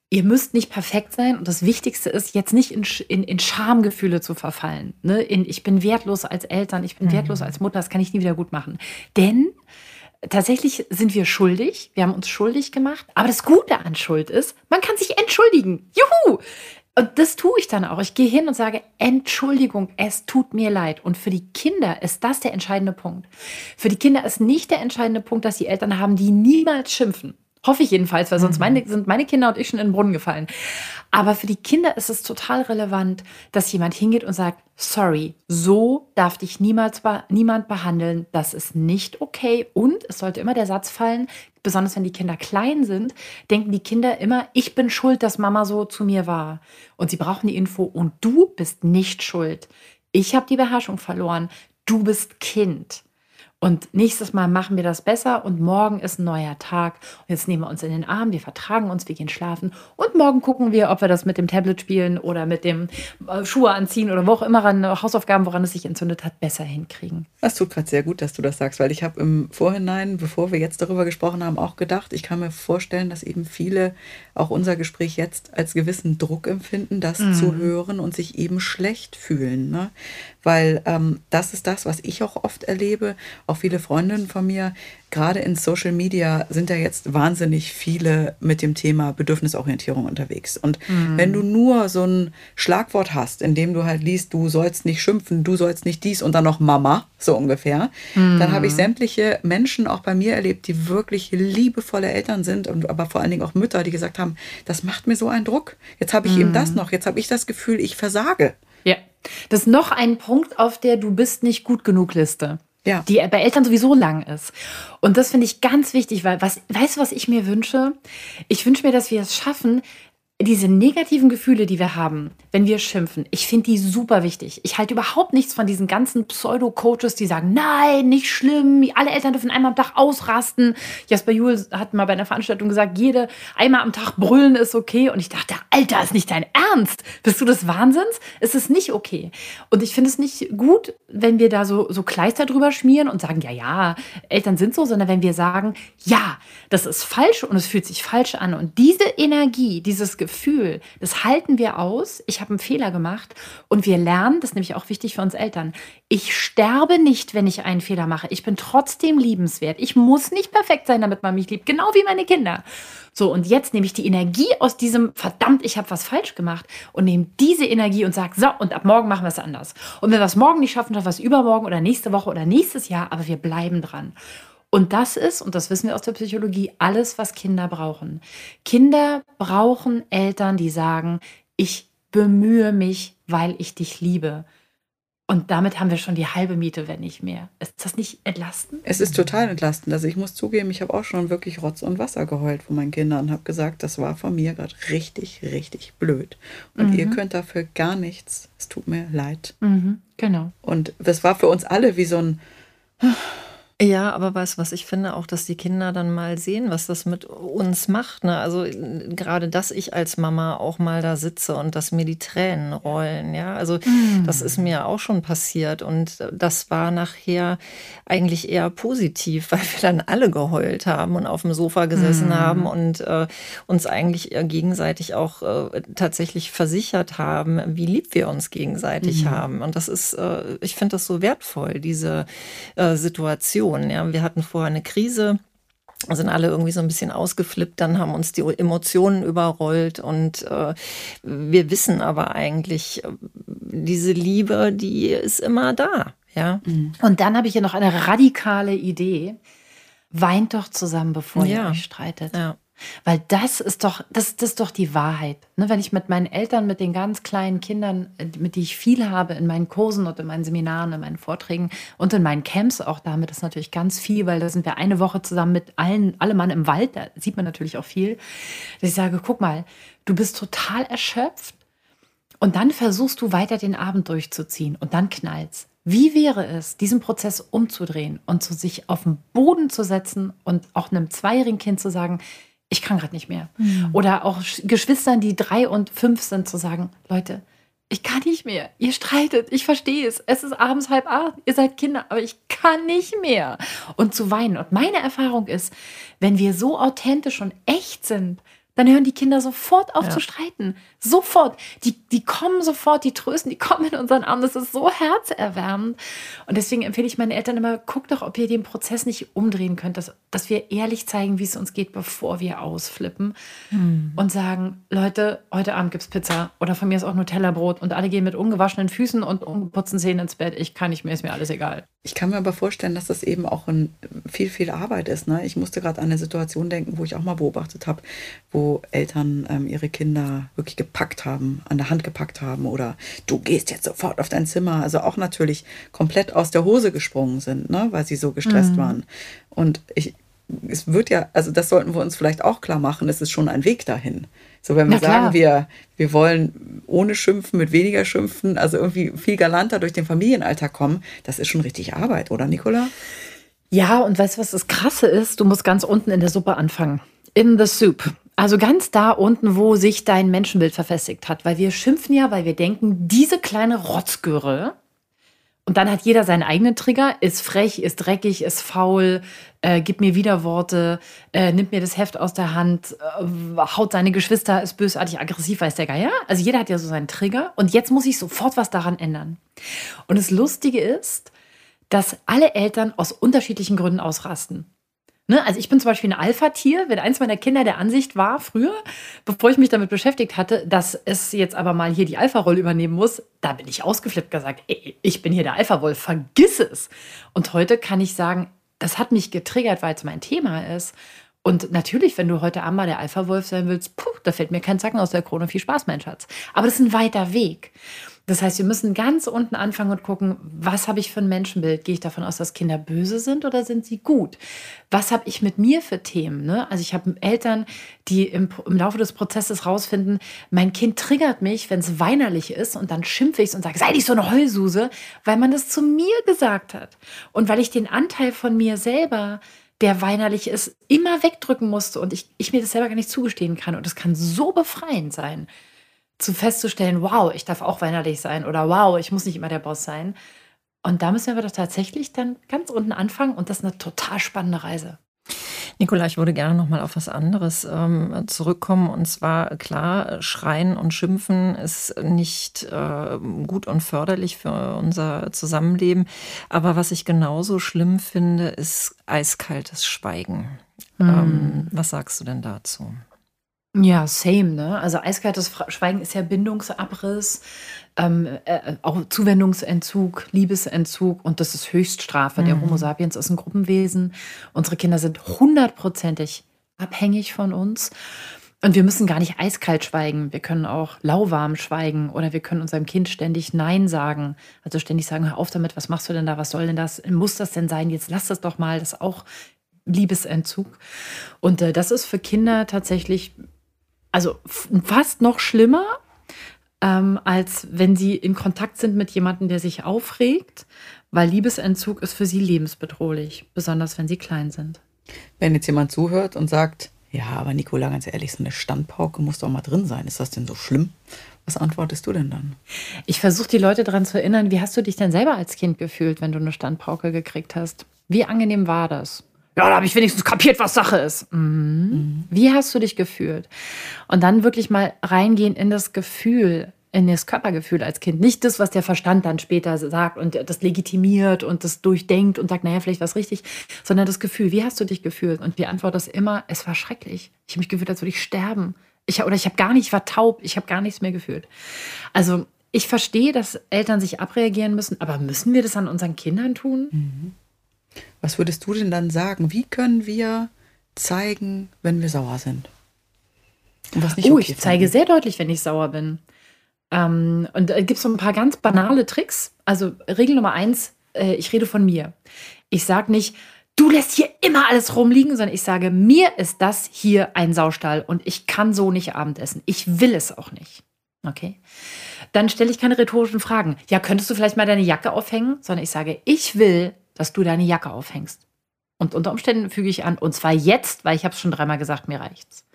ihr müsst nicht perfekt sein. Und das Wichtigste ist, jetzt nicht in, in, in Schamgefühle zu verfallen. Ne? In, ich bin wertlos als Eltern, ich bin mhm. wertlos als Mutter, das kann ich nie wieder gut machen. Denn tatsächlich sind wir schuldig. Wir haben uns schuldig gemacht. Aber das Gute an Schuld ist, man kann sich entschuldigen. Juhu! Und das tue ich dann auch. Ich gehe hin und sage, Entschuldigung, es tut mir leid. Und für die Kinder ist das der entscheidende Punkt. Für die Kinder ist nicht der entscheidende Punkt, dass die Eltern haben, die niemals schimpfen. Hoffe ich jedenfalls, weil sonst mhm. meine, sind meine Kinder und ich schon in den Brunnen gefallen. Aber für die Kinder ist es total relevant, dass jemand hingeht und sagt, sorry, so darf dich niemals niemand behandeln, das ist nicht okay. Und es sollte immer der Satz fallen, besonders wenn die Kinder klein sind, denken die Kinder immer, ich bin schuld, dass Mama so zu mir war. Und sie brauchen die Info und du bist nicht schuld. Ich habe die Beherrschung verloren. Du bist Kind. Und nächstes Mal machen wir das besser und morgen ist ein neuer Tag. Und jetzt nehmen wir uns in den Arm, wir vertragen uns, wir gehen schlafen und morgen gucken wir, ob wir das mit dem Tablet spielen oder mit dem äh, Schuhe anziehen oder wo auch immer an Hausaufgaben, woran es sich entzündet hat, besser hinkriegen. Das tut gerade sehr gut, dass du das sagst, weil ich habe im Vorhinein, bevor wir jetzt darüber gesprochen haben, auch gedacht, ich kann mir vorstellen, dass eben viele auch unser Gespräch jetzt als gewissen Druck empfinden, das mhm. zu hören und sich eben schlecht fühlen. Ne? Weil ähm, das ist das, was ich auch oft erlebe auch viele Freundinnen von mir, gerade in Social Media sind ja jetzt wahnsinnig viele mit dem Thema Bedürfnisorientierung unterwegs. Und mhm. wenn du nur so ein Schlagwort hast, in dem du halt liest, du sollst nicht schimpfen, du sollst nicht dies und dann noch Mama, so ungefähr, mhm. dann habe ich sämtliche Menschen auch bei mir erlebt, die wirklich liebevolle Eltern sind und aber vor allen Dingen auch Mütter, die gesagt haben, das macht mir so einen Druck. Jetzt habe ich mhm. eben das noch, jetzt habe ich das Gefühl, ich versage. Ja. Das ist noch ein Punkt auf der Du bist nicht gut genug Liste ja. die bei Eltern sowieso lang ist. Und das finde ich ganz wichtig, weil was, weißt du, was ich mir wünsche? Ich wünsche mir, dass wir es schaffen, diese negativen Gefühle, die wir haben, wenn wir schimpfen, ich finde die super wichtig. Ich halte überhaupt nichts von diesen ganzen Pseudo-Coaches, die sagen, nein, nicht schlimm, alle Eltern dürfen einmal am Tag ausrasten. Jasper Juhl hat mal bei einer Veranstaltung gesagt, jede einmal am Tag brüllen ist okay. Und ich dachte, Alter, ist nicht dein Ernst? Bist du des Wahnsinns? Es ist nicht okay. Und ich finde es nicht gut, wenn wir da so, so Kleister drüber schmieren und sagen, ja, ja, Eltern sind so, sondern wenn wir sagen, ja, das ist falsch und es fühlt sich falsch an. Und diese Energie, dieses Gefühl, Gefühl, das halten wir aus. Ich habe einen Fehler gemacht und wir lernen, das ist nämlich auch wichtig für uns Eltern. Ich sterbe nicht, wenn ich einen Fehler mache. Ich bin trotzdem liebenswert. Ich muss nicht perfekt sein, damit man mich liebt, genau wie meine Kinder. So, und jetzt nehme ich die Energie aus diesem, verdammt, ich habe was falsch gemacht und nehme diese Energie und sage, so, und ab morgen machen wir es anders. Und wenn wir es morgen nicht schaffen, wir es übermorgen oder nächste Woche oder nächstes Jahr, aber wir bleiben dran. Und das ist, und das wissen wir aus der Psychologie, alles, was Kinder brauchen. Kinder brauchen Eltern, die sagen, ich bemühe mich, weil ich dich liebe. Und damit haben wir schon die halbe Miete, wenn nicht mehr. Ist das nicht entlastend? Es ist total entlastend. Also ich muss zugeben, ich habe auch schon wirklich Rotz und Wasser geheult von meinen Kindern und habe gesagt, das war von mir gerade richtig, richtig blöd. Und mhm. ihr könnt dafür gar nichts. Es tut mir leid. Mhm, genau. Und das war für uns alle wie so ein ja, aber weißt du was, ich finde auch, dass die Kinder dann mal sehen, was das mit uns macht. Ne? Also gerade, dass ich als Mama auch mal da sitze und dass mir die Tränen rollen. Ja, also mm. das ist mir auch schon passiert und das war nachher eigentlich eher positiv, weil wir dann alle geheult haben und auf dem Sofa gesessen mm. haben und äh, uns eigentlich gegenseitig auch äh, tatsächlich versichert haben, wie lieb wir uns gegenseitig mm. haben. Und das ist, äh, ich finde das so wertvoll, diese äh, Situation. Emotionen. Ja, wir hatten vorher eine Krise, sind alle irgendwie so ein bisschen ausgeflippt, dann haben uns die Emotionen überrollt und äh, wir wissen aber eigentlich, diese Liebe, die ist immer da. Ja. Mhm. Und dann habe ich hier noch eine radikale Idee. Weint doch zusammen, bevor ja. ihr euch streitet. Ja. Weil das ist doch, das, das ist doch die Wahrheit. Ne, wenn ich mit meinen Eltern, mit den ganz kleinen Kindern, äh, mit die ich viel habe in meinen Kursen und in meinen Seminaren, in meinen Vorträgen und in meinen Camps auch damit, ist natürlich ganz viel, weil da sind wir eine Woche zusammen mit allen, alle Mann im Wald, da sieht man natürlich auch viel, dass ich sage, guck mal, du bist total erschöpft und dann versuchst du weiter den Abend durchzuziehen und dann knallt's. Wie wäre es, diesen Prozess umzudrehen und zu sich auf den Boden zu setzen und auch einem zweijährigen Kind zu sagen, ich kann gerade nicht mehr. Mhm. Oder auch Geschwistern, die drei und fünf sind, zu sagen, Leute, ich kann nicht mehr. Ihr streitet, ich verstehe es. Es ist abends halb acht, ihr seid Kinder, aber ich kann nicht mehr. Und zu weinen. Und meine Erfahrung ist, wenn wir so authentisch und echt sind, dann hören die Kinder sofort auf ja. zu streiten. Sofort. Die, die kommen sofort, die trösten, die kommen in unseren Arm. Das ist so herzerwärmend. Und deswegen empfehle ich meinen Eltern immer, guckt doch, ob ihr den Prozess nicht umdrehen könnt, dass, dass wir ehrlich zeigen, wie es uns geht, bevor wir ausflippen. Hm. Und sagen, Leute, heute Abend gibt es Pizza oder von mir ist auch Nutella-Brot und alle gehen mit ungewaschenen Füßen und ungeputzten Zähnen ins Bett. Ich kann nicht mehr, ist mir alles egal. Ich kann mir aber vorstellen, dass das eben auch ein, viel, viel Arbeit ist. Ne? Ich musste gerade an eine Situation denken, wo ich auch mal beobachtet habe, wo Eltern ähm, ihre Kinder wirklich gepackt haben, an der Hand gepackt haben oder du gehst jetzt sofort auf dein Zimmer. Also auch natürlich komplett aus der Hose gesprungen sind, ne, weil sie so gestresst mhm. waren. Und ich, es wird ja, also das sollten wir uns vielleicht auch klar machen, es ist schon ein Weg dahin. So, wenn wir sagen, wir, wir wollen ohne Schimpfen, mit weniger Schimpfen, also irgendwie viel galanter durch den Familienalltag kommen, das ist schon richtig Arbeit, oder Nicola? Ja, und weißt du, was das Krasse ist? Du musst ganz unten in der Suppe anfangen. In the soup. Also ganz da unten, wo sich dein Menschenbild verfestigt hat. Weil wir schimpfen ja, weil wir denken, diese kleine Rotzgöre, und dann hat jeder seinen eigenen Trigger, ist frech, ist dreckig, ist faul, äh, gibt mir Widerworte, äh, nimmt mir das Heft aus der Hand, äh, haut seine Geschwister, ist bösartig, aggressiv, weiß der Geier. Also jeder hat ja so seinen Trigger und jetzt muss ich sofort was daran ändern. Und das Lustige ist, dass alle Eltern aus unterschiedlichen Gründen ausrasten. Ne? Also ich bin zum Beispiel ein Alpha-Tier, wenn eins meiner Kinder der Ansicht war früher, bevor ich mich damit beschäftigt hatte, dass es jetzt aber mal hier die Alpha-Rolle übernehmen muss, da bin ich ausgeflippt gesagt, ey, ich bin hier der Alpha-Wolf, vergiss es. Und heute kann ich sagen, das hat mich getriggert, weil es mein Thema ist. Und natürlich, wenn du heute Abend mal der Alpha-Wolf sein willst, puh, da fällt mir kein Zacken aus der Krone. Viel Spaß, mein Schatz. Aber das ist ein weiter Weg. Das heißt, wir müssen ganz unten anfangen und gucken, was habe ich für ein Menschenbild? Gehe ich davon aus, dass Kinder böse sind oder sind sie gut? Was habe ich mit mir für Themen? Ne? Also ich habe Eltern, die im, im, Laufe des Prozesses rausfinden, mein Kind triggert mich, wenn es weinerlich ist und dann schimpfe ich es und sage, sei nicht so eine Heulsuse, weil man das zu mir gesagt hat. Und weil ich den Anteil von mir selber der weinerlich ist, immer wegdrücken musste und ich, ich mir das selber gar nicht zugestehen kann. Und es kann so befreiend sein zu festzustellen, wow, ich darf auch weinerlich sein oder wow, ich muss nicht immer der Boss sein. Und da müssen wir doch tatsächlich dann ganz unten anfangen und das ist eine total spannende Reise. Nicola, ich würde gerne noch mal auf was anderes ähm, zurückkommen. Und zwar, klar, Schreien und Schimpfen ist nicht äh, gut und förderlich für unser Zusammenleben. Aber was ich genauso schlimm finde, ist eiskaltes Schweigen. Mhm. Ähm, was sagst du denn dazu? Ja, same, ne? Also eiskaltes Schweigen ist ja Bindungsabriss, ähm, äh, auch Zuwendungsentzug, Liebesentzug und das ist Höchststrafe. Mhm. Der Homo sapiens ist ein Gruppenwesen. Unsere Kinder sind hundertprozentig abhängig von uns. Und wir müssen gar nicht eiskalt schweigen. Wir können auch lauwarm schweigen oder wir können unserem Kind ständig Nein sagen. Also ständig sagen, hör auf damit, was machst du denn da, was soll denn das, muss das denn sein, jetzt lass das doch mal. Das ist auch Liebesentzug. Und äh, das ist für Kinder tatsächlich also fast noch schlimmer, ähm, als wenn sie in Kontakt sind mit jemandem, der sich aufregt, weil Liebesentzug ist für sie lebensbedrohlich, besonders wenn sie klein sind. Wenn jetzt jemand zuhört und sagt, ja, aber Nicola, ganz ehrlich, so eine Standpauke muss doch mal drin sein. Ist das denn so schlimm? Was antwortest du denn dann? Ich versuche die Leute daran zu erinnern, wie hast du dich denn selber als Kind gefühlt, wenn du eine Standpauke gekriegt hast? Wie angenehm war das? Ja, da habe ich wenigstens kapiert, was Sache ist. Mhm. Wie hast du dich gefühlt? Und dann wirklich mal reingehen in das Gefühl, in das Körpergefühl als Kind. Nicht das, was der Verstand dann später sagt und das legitimiert und das durchdenkt und sagt, naja, vielleicht war es richtig, sondern das Gefühl. Wie hast du dich gefühlt? Und die Antwort ist immer, es war schrecklich. Ich habe mich gefühlt, als würde ich sterben. Ich, oder ich habe gar nicht, ich war taub, ich habe gar nichts mehr gefühlt. Also ich verstehe, dass Eltern sich abreagieren müssen, aber müssen wir das an unseren Kindern tun? Mhm. Was würdest du denn dann sagen? Wie können wir zeigen, wenn wir sauer sind? Und was nicht oh, okay ich zeige finden? sehr deutlich, wenn ich sauer bin. Ähm, und da gibt es so ein paar ganz banale Tricks. Also Regel Nummer eins, äh, ich rede von mir. Ich sage nicht, du lässt hier immer alles rumliegen, sondern ich sage, mir ist das hier ein Saustall und ich kann so nicht Abendessen. Ich will es auch nicht. Okay? Dann stelle ich keine rhetorischen Fragen. Ja, könntest du vielleicht mal deine Jacke aufhängen? Sondern ich sage, ich will, dass du deine Jacke aufhängst. Und unter Umständen füge ich an, und zwar jetzt, weil ich habe es schon dreimal gesagt, mir reicht's.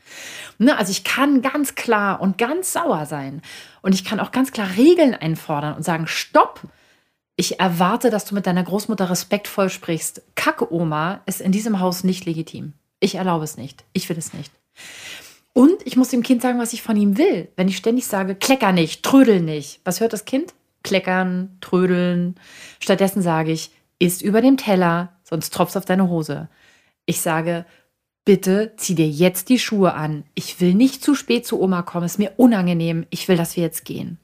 Ne, also ich kann ganz klar und ganz sauer sein. Und ich kann auch ganz klar Regeln einfordern und sagen, stopp, ich erwarte, dass du mit deiner Großmutter respektvoll sprichst. Kacke-Oma ist in diesem Haus nicht legitim. Ich erlaube es nicht. Ich will es nicht. Und ich muss dem Kind sagen, was ich von ihm will. Wenn ich ständig sage, klecker nicht, trödel nicht. Was hört das Kind? Kleckern, trödeln. Stattdessen sage ich, isst über dem Teller, sonst tropft auf deine Hose. Ich sage, bitte zieh dir jetzt die Schuhe an. Ich will nicht zu spät zu Oma kommen, ist mir unangenehm. Ich will, dass wir jetzt gehen.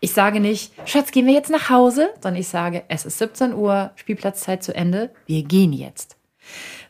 Ich sage nicht, Schatz, gehen wir jetzt nach Hause, sondern ich sage, es ist 17 Uhr, Spielplatzzeit zu Ende, wir gehen jetzt.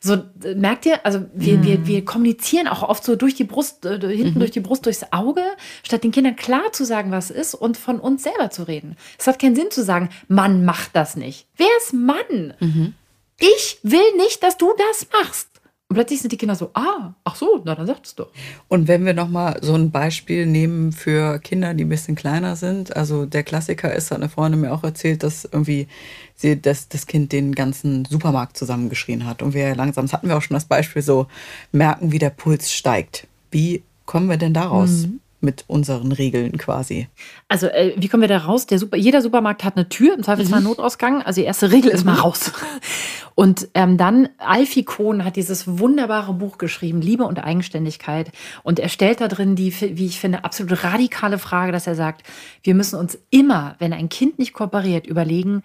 So, merkt ihr, also wir, mm. wir, wir kommunizieren auch oft so durch die Brust, äh, hinten mm durch die Brust, durchs Auge, statt den Kindern klar zu sagen, was ist und von uns selber zu reden. Es hat keinen Sinn zu sagen, Mann macht das nicht. Wer ist Mann? Mhm. Ich will nicht, dass du das machst. Und plötzlich sind die Kinder so, ah, ach so, na dann sagt es doch. Und wenn wir nochmal so ein Beispiel nehmen für Kinder, die ein bisschen kleiner sind, also der Klassiker ist, hat eine Freundin mir auch erzählt, dass irgendwie sie, dass das Kind den ganzen Supermarkt zusammengeschrien hat. Und wir langsam, das hatten wir auch schon das Beispiel, so merken, wie der Puls steigt. Wie kommen wir denn daraus? Mhm mit unseren Regeln quasi. Also, äh, wie kommen wir da raus? Der Super, jeder Supermarkt hat eine Tür, im Zweifelsfall mhm. Notausgang. Also, die erste Regel ist mal raus. Und ähm, dann, Alfie Kohn hat dieses wunderbare Buch geschrieben, Liebe und Eigenständigkeit. Und er stellt da drin die, wie ich finde, absolut radikale Frage, dass er sagt, wir müssen uns immer, wenn ein Kind nicht kooperiert, überlegen,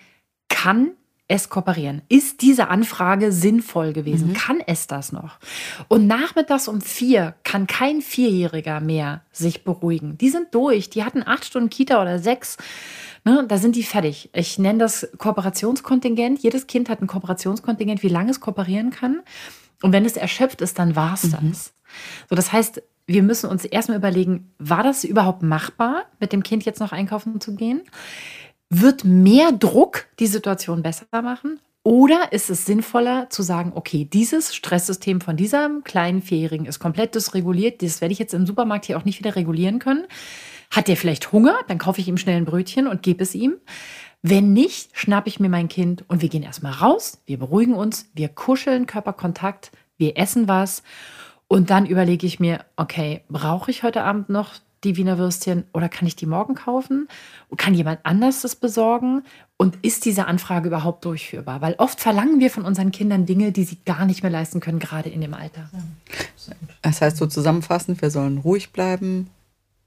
kann es kooperieren? Ist diese Anfrage sinnvoll gewesen? Mhm. Kann es das noch? Und nachmittags um vier kann kein Vierjähriger mehr sich beruhigen. Die sind durch. Die hatten acht Stunden Kita oder sechs. Ne, da sind die fertig. Ich nenne das Kooperationskontingent. Jedes Kind hat ein Kooperationskontingent, wie lange es kooperieren kann. Und wenn es erschöpft ist, dann war es mhm. das. So, das heißt, wir müssen uns erstmal überlegen, war das überhaupt machbar, mit dem Kind jetzt noch einkaufen zu gehen? Wird mehr Druck die Situation besser machen? Oder ist es sinnvoller zu sagen, okay, dieses Stresssystem von diesem kleinen Vierjährigen ist komplett dysreguliert, das werde ich jetzt im Supermarkt hier auch nicht wieder regulieren können. Hat der vielleicht Hunger? Dann kaufe ich ihm schnell ein Brötchen und gebe es ihm. Wenn nicht, schnappe ich mir mein Kind und wir gehen erstmal raus, wir beruhigen uns, wir kuscheln Körperkontakt, wir essen was und dann überlege ich mir, okay, brauche ich heute Abend noch die Wiener Würstchen oder kann ich die morgen kaufen? Kann jemand anders das besorgen? Und ist diese Anfrage überhaupt durchführbar? Weil oft verlangen wir von unseren Kindern Dinge, die sie gar nicht mehr leisten können, gerade in dem Alter. Das heißt so zusammenfassend, wir sollen ruhig bleiben,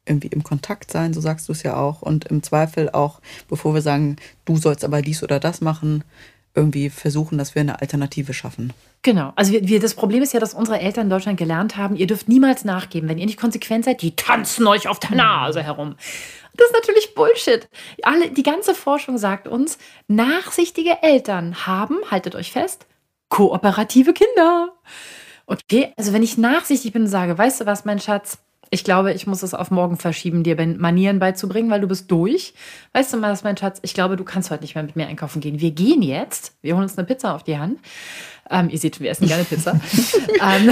irgendwie im Kontakt sein, so sagst du es ja auch. Und im Zweifel auch, bevor wir sagen, du sollst aber dies oder das machen, irgendwie versuchen, dass wir eine Alternative schaffen. Genau. Also wir, wir, das Problem ist ja, dass unsere Eltern in Deutschland gelernt haben, ihr dürft niemals nachgeben. Wenn ihr nicht konsequent seid, die tanzen euch auf der Nase herum. Das ist natürlich Bullshit. Alle, die ganze Forschung sagt uns, nachsichtige Eltern haben, haltet euch fest, kooperative Kinder. Okay, also wenn ich nachsichtig bin und sage, weißt du was, mein Schatz, ich glaube, ich muss es auf morgen verschieben, dir Manieren beizubringen, weil du bist durch. Weißt du mal, mein Schatz, ich glaube, du kannst heute nicht mehr mit mir einkaufen gehen. Wir gehen jetzt, wir holen uns eine Pizza auf die Hand. Ähm, ihr seht, wir essen gerne Pizza. ähm,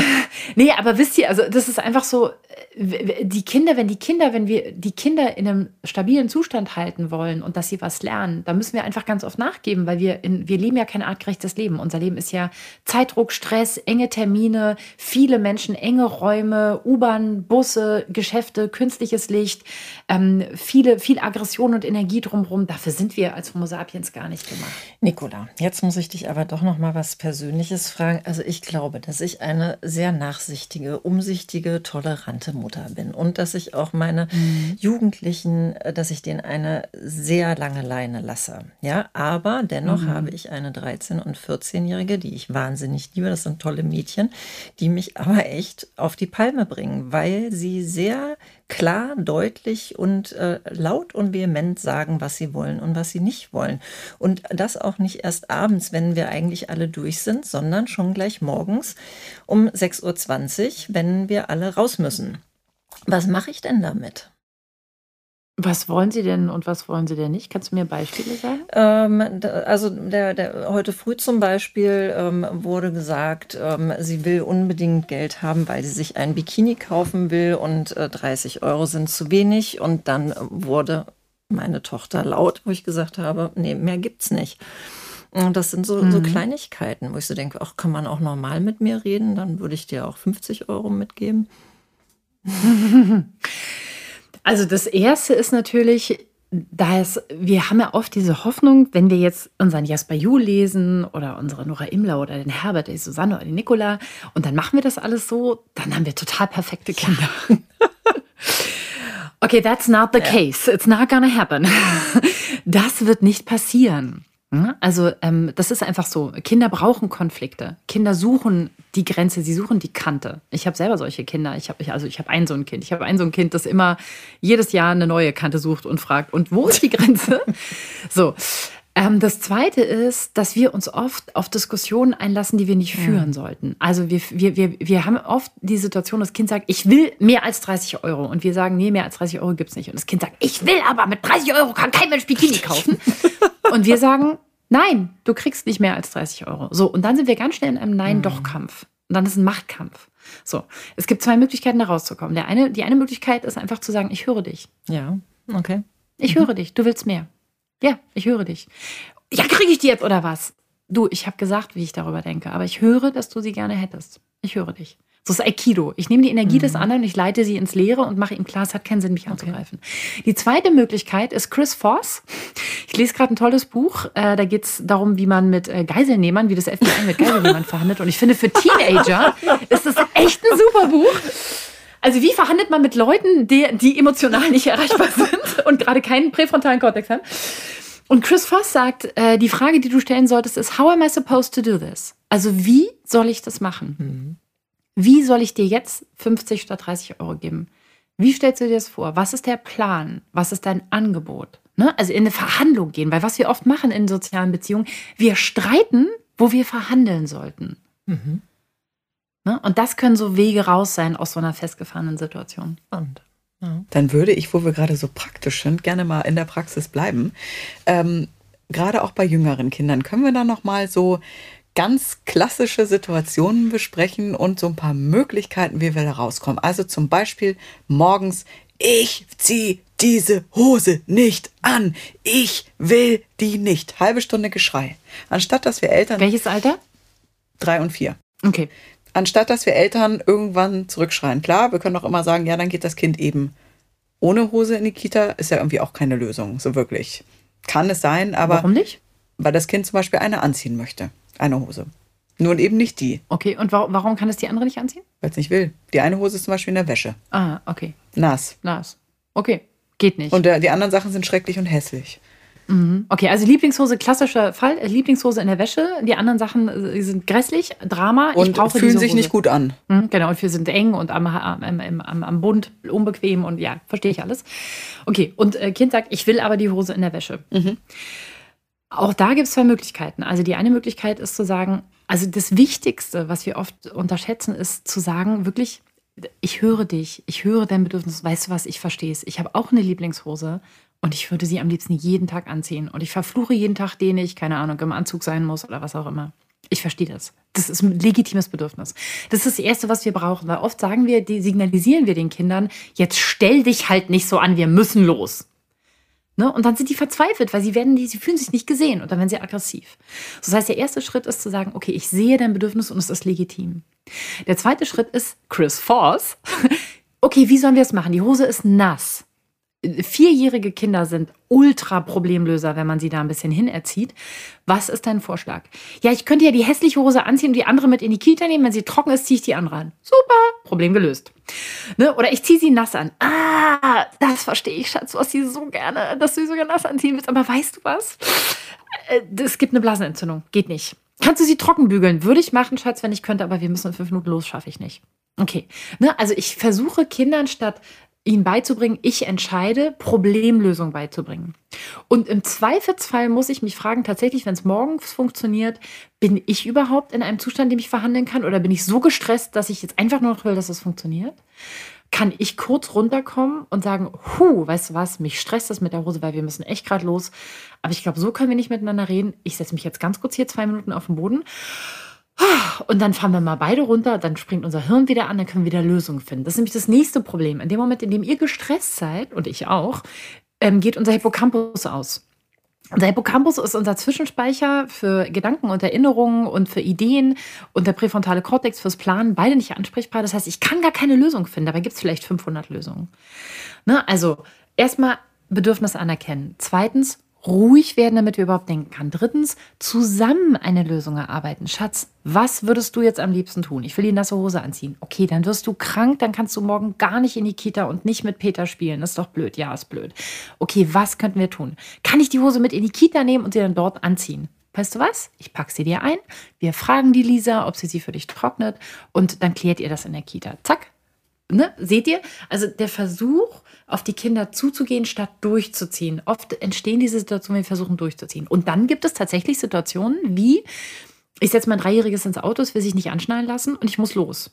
nee, aber wisst ihr, also das ist einfach so, die Kinder, wenn die Kinder, wenn wir die Kinder in einem stabilen Zustand halten wollen und dass sie was lernen, da müssen wir einfach ganz oft nachgeben, weil wir in, wir leben ja kein artgerechtes Leben. Unser Leben ist ja Zeitdruck, Stress, enge Termine, viele Menschen, enge Räume, U-Bahn, Busse, Geschäfte, künstliches Licht, ähm, viele, viel Aggression und Energie drumherum. Dafür sind wir als Homo sapiens gar nicht gemacht. Nicola, jetzt muss ich dich aber doch noch mal was Persönliches fragen. Also ich glaube, dass ich eine sehr nachsichtige, umsichtige, tolerante Mutter Mutter bin und dass ich auch meine mhm. Jugendlichen, äh, dass ich denen eine sehr lange Leine lasse. Ja, aber dennoch mhm. habe ich eine 13- und 14-Jährige, die ich wahnsinnig liebe. Das sind tolle Mädchen, die mich aber echt auf die Palme bringen, weil sie sehr klar, deutlich und äh, laut und vehement sagen, was sie wollen und was sie nicht wollen. Und das auch nicht erst abends, wenn wir eigentlich alle durch sind, sondern schon gleich morgens um 6.20 Uhr, wenn wir alle raus müssen. Was mache ich denn damit? Was wollen Sie denn und was wollen Sie denn nicht? Kannst du mir Beispiele sagen? Ähm, also der, der, heute früh zum Beispiel ähm, wurde gesagt, ähm, sie will unbedingt Geld haben, weil sie sich ein Bikini kaufen will und äh, 30 Euro sind zu wenig. Und dann wurde meine Tochter laut, wo ich gesagt habe, nee, mehr gibt's nicht. Und das sind so, mhm. so Kleinigkeiten, wo ich so denke, ach, kann man auch normal mit mir reden? Dann würde ich dir auch 50 Euro mitgeben. Also das erste ist natürlich, da es, wir haben ja oft diese Hoffnung, wenn wir jetzt unseren Jasper Ju lesen oder unsere Nora Imler oder den Herbert, die Susanne oder die Nicola und dann machen wir das alles so, dann haben wir total perfekte Kinder. okay, that's not the case. It's not gonna happen. Das wird nicht passieren. Hm? Also ähm, das ist einfach so. Kinder brauchen Konflikte. Kinder suchen die Grenze, sie suchen die Kante. Ich habe selber solche Kinder. Ich habe also ich habe ein so ein Kind. Ich habe ein so ein Kind, das immer jedes Jahr eine neue Kante sucht und fragt. Und wo ist die Grenze? so. Ähm, das Zweite ist, dass wir uns oft auf Diskussionen einlassen, die wir nicht ja. führen sollten. Also wir, wir, wir, wir haben oft die Situation, das Kind sagt, ich will mehr als 30 Euro. Und wir sagen, nee, mehr als 30 Euro gibt es nicht. Und das Kind sagt, ich will aber mit 30 Euro kann kein Mensch Bikini kaufen. Und wir sagen, nein, du kriegst nicht mehr als 30 Euro. So, und dann sind wir ganz schnell in einem Nein-Doch-Kampf. Und dann ist ein Machtkampf. So, es gibt zwei Möglichkeiten, da rauszukommen. Der eine, die eine Möglichkeit ist einfach zu sagen, ich höre dich. Ja, okay. Ich mhm. höre dich, du willst mehr. Ja, ich höre dich. Ja, kriege ich die jetzt oder was? Du, ich habe gesagt, wie ich darüber denke, aber ich höre, dass du sie gerne hättest. Ich höre dich. So ist Aikido. Ich nehme die Energie mhm. des anderen, ich leite sie ins Leere und mache ihm klar, es hat keinen Sinn, mich okay. anzugreifen. Die zweite Möglichkeit ist Chris Voss. Ich lese gerade ein tolles Buch. Äh, da geht es darum, wie man mit äh, Geiselnehmern, wie das FBI mit Geiselnehmern verhandelt. Und ich finde, für Teenager ist das echt ein super Buch. Also wie verhandelt man mit Leuten, die, die emotional nicht erreichbar sind und gerade keinen präfrontalen Kortex haben? Und Chris Voss sagt, äh, die Frage, die du stellen solltest, ist, how am I supposed to do this? Also wie soll ich das machen? Mhm. Wie soll ich dir jetzt 50 statt 30 Euro geben? Wie stellst du dir das vor? Was ist der Plan? Was ist dein Angebot? Ne? Also in eine Verhandlung gehen, weil was wir oft machen in sozialen Beziehungen, wir streiten, wo wir verhandeln sollten. Mhm. Ne? Und das können so Wege raus sein aus so einer festgefahrenen Situation. Und ja. Dann würde ich, wo wir gerade so praktisch sind, gerne mal in der Praxis bleiben. Ähm, gerade auch bei jüngeren Kindern können wir da noch mal so ganz klassische Situationen besprechen und so ein paar Möglichkeiten, wie wir da rauskommen. Also zum Beispiel morgens, ich zieh diese Hose nicht an. Ich will die nicht. Halbe Stunde Geschrei. Anstatt dass wir Eltern. Welches Alter? Drei und vier. Okay. Anstatt dass wir Eltern irgendwann zurückschreien. Klar, wir können auch immer sagen, ja, dann geht das Kind eben ohne Hose in die Kita ist ja irgendwie auch keine Lösung, so wirklich. Kann es sein, aber. Warum nicht? Weil das Kind zum Beispiel eine anziehen möchte. Eine Hose. Nur eben nicht die. Okay, und wa warum kann es die andere nicht anziehen? Weil es nicht will. Die eine Hose ist zum Beispiel in der Wäsche. Ah, okay. Nass. Nass. Okay, geht nicht. Und äh, die anderen Sachen sind schrecklich und hässlich. Mhm. Okay, also Lieblingshose, klassischer Fall, äh, Lieblingshose in der Wäsche. Die anderen Sachen äh, sind grässlich, Drama. Und fühlen sich Hose. nicht gut an. Mhm, genau, und wir sind eng und am, am, am, am Bund unbequem und ja, verstehe ich alles. Okay, und äh, Kind sagt, ich will aber die Hose in der Wäsche. Mhm. Auch da gibt es zwei Möglichkeiten. Also die eine Möglichkeit ist zu sagen, also das Wichtigste, was wir oft unterschätzen, ist zu sagen, wirklich, ich höre dich, ich höre dein Bedürfnis, weißt du was, ich verstehe es. Ich habe auch eine Lieblingshose und ich würde sie am liebsten jeden Tag anziehen. Und ich verfluche jeden Tag, den ich, keine Ahnung, im Anzug sein muss oder was auch immer. Ich verstehe das. Das ist ein legitimes Bedürfnis. Das ist das Erste, was wir brauchen. Weil oft sagen wir, die signalisieren wir den Kindern, jetzt stell dich halt nicht so an, wir müssen los. Ne? Und dann sind die verzweifelt, weil sie werden, sie fühlen sich nicht gesehen und dann werden sie aggressiv. Das heißt, der erste Schritt ist zu sagen, okay, ich sehe dein Bedürfnis und es ist legitim. Der zweite Schritt ist Chris Force. okay, wie sollen wir es machen? Die Hose ist nass vierjährige Kinder sind ultra Problemlöser, wenn man sie da ein bisschen hinerzieht. Was ist dein Vorschlag? Ja, ich könnte ja die hässliche Hose anziehen und die andere mit in die Kita nehmen. Wenn sie trocken ist, ziehe ich die andere an. Super, Problem gelöst. Ne? Oder ich ziehe sie nass an. Ah, das verstehe ich, Schatz. Du hast sie so gerne, dass du sie sogar nass anziehen willst. Aber weißt du was? Äh, es gibt eine Blasenentzündung. Geht nicht. Kannst du sie trocken bügeln? Würde ich machen, Schatz, wenn ich könnte, aber wir müssen in fünf Minuten los, schaffe ich nicht. Okay. Ne? Also ich versuche Kindern statt ihnen beizubringen, ich entscheide, Problemlösung beizubringen. Und im Zweifelsfall muss ich mich fragen, tatsächlich, wenn es morgens funktioniert, bin ich überhaupt in einem Zustand, in dem ich verhandeln kann? Oder bin ich so gestresst, dass ich jetzt einfach nur noch will, dass es funktioniert? Kann ich kurz runterkommen und sagen, hu, weißt du was, mich stresst das mit der Hose, weil wir müssen echt gerade los. Aber ich glaube, so können wir nicht miteinander reden. Ich setze mich jetzt ganz kurz hier zwei Minuten auf den Boden und dann fahren wir mal beide runter, dann springt unser Hirn wieder an, dann können wir wieder Lösungen finden. Das ist nämlich das nächste Problem. In dem Moment, in dem ihr gestresst seid, und ich auch, ähm, geht unser Hippocampus aus. Unser Hippocampus ist unser Zwischenspeicher für Gedanken und Erinnerungen und für Ideen und der präfrontale Kortex fürs Planen, beide nicht ansprechbar. Das heißt, ich kann gar keine Lösung finden. Dabei gibt es vielleicht 500 Lösungen. Ne? Also erstmal Bedürfnis anerkennen. Zweitens ruhig werden, damit wir überhaupt denken können. Drittens, zusammen eine Lösung erarbeiten. Schatz, was würdest du jetzt am liebsten tun? Ich will die nasse Hose anziehen. Okay, dann wirst du krank, dann kannst du morgen gar nicht in die Kita und nicht mit Peter spielen. Ist doch blöd. Ja, ist blöd. Okay, was könnten wir tun? Kann ich die Hose mit in die Kita nehmen und sie dann dort anziehen? Weißt du was? Ich packe sie dir ein. Wir fragen die Lisa, ob sie sie für dich trocknet und dann klärt ihr das in der Kita. Zack. Ne? Seht ihr? Also der Versuch, auf die Kinder zuzugehen, statt durchzuziehen. Oft entstehen diese Situationen, wir versuchen durchzuziehen. Und dann gibt es tatsächlich Situationen wie, ich setze mein Dreijähriges ins Auto, es will sich nicht anschnallen lassen und ich muss los.